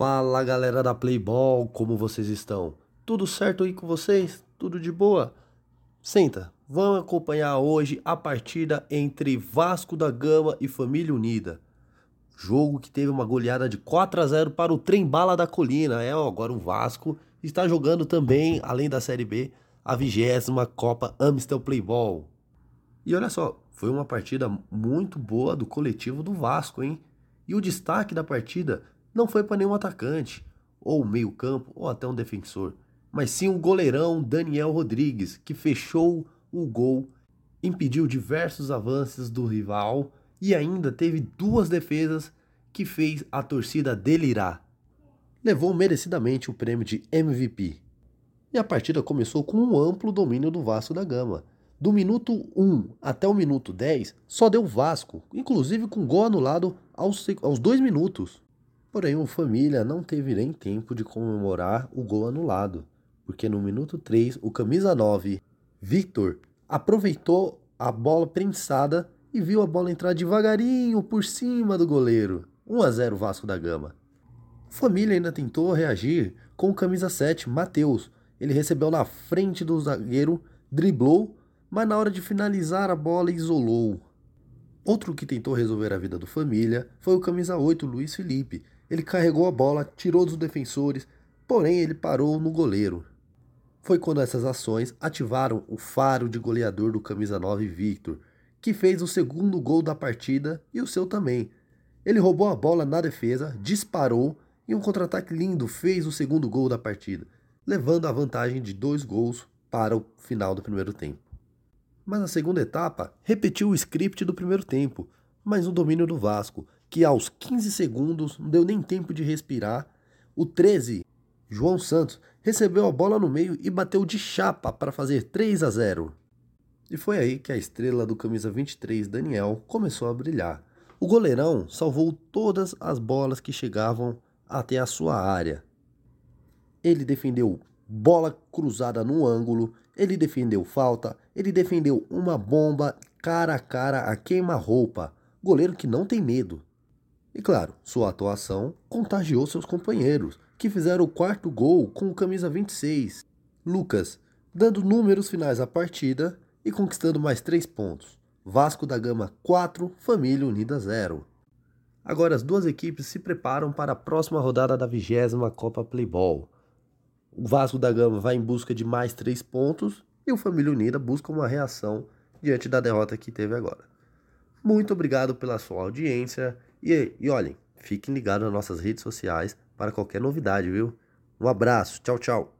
Fala galera da Playball, como vocês estão? Tudo certo aí com vocês? Tudo de boa? Senta, vamos acompanhar hoje a partida entre Vasco da Gama e Família Unida. Jogo que teve uma goleada de 4 a 0 para o Trem Bala da Colina. É, agora o Vasco está jogando também, além da Série B, a vigésima Copa Amstel Playball. E olha só, foi uma partida muito boa do coletivo do Vasco, hein? E o destaque da partida não foi para nenhum atacante, ou meio-campo, ou até um defensor, mas sim o goleirão Daniel Rodrigues, que fechou o gol, impediu diversos avanços do rival e ainda teve duas defesas que fez a torcida delirar. Levou merecidamente o prêmio de MVP. E a partida começou com um amplo domínio do Vasco da Gama. Do minuto 1 até o minuto 10, só deu Vasco, inclusive com gol anulado aos, aos dois minutos. Porém, o Família não teve nem tempo de comemorar o gol anulado, porque no minuto 3, o camisa 9, Victor, aproveitou a bola prensada e viu a bola entrar devagarinho por cima do goleiro. 1 a 0 Vasco da Gama. Família ainda tentou reagir com o camisa 7, Matheus. Ele recebeu na frente do zagueiro, driblou, mas na hora de finalizar a bola isolou. Outro que tentou resolver a vida do Família foi o camisa 8, Luiz Felipe, ele carregou a bola, tirou dos defensores, porém ele parou no goleiro. Foi quando essas ações ativaram o faro de goleador do camisa 9 Victor, que fez o segundo gol da partida e o seu também. Ele roubou a bola na defesa, disparou e um contra-ataque lindo fez o segundo gol da partida, levando a vantagem de dois gols para o final do primeiro tempo. Mas na segunda etapa, repetiu o script do primeiro tempo, mas no domínio do Vasco, que aos 15 segundos não deu nem tempo de respirar. O 13, João Santos, recebeu a bola no meio e bateu de chapa para fazer 3 a 0. E foi aí que a estrela do camisa 23, Daniel, começou a brilhar. O goleirão salvou todas as bolas que chegavam até a sua área. Ele defendeu bola cruzada no ângulo, ele defendeu falta, ele defendeu uma bomba cara a cara a queima-roupa. Goleiro que não tem medo. E claro, sua atuação contagiou seus companheiros, que fizeram o quarto gol com o camisa 26, Lucas, dando números finais à partida e conquistando mais três pontos. Vasco da Gama 4, Família Unida 0. Agora as duas equipes se preparam para a próxima rodada da vigésima Copa Playball. O Vasco da Gama vai em busca de mais três pontos e o Família Unida busca uma reação diante da derrota que teve agora. Muito obrigado pela sua audiência e, e olhem, fiquem ligados nas nossas redes sociais para qualquer novidade, viu? Um abraço, tchau, tchau.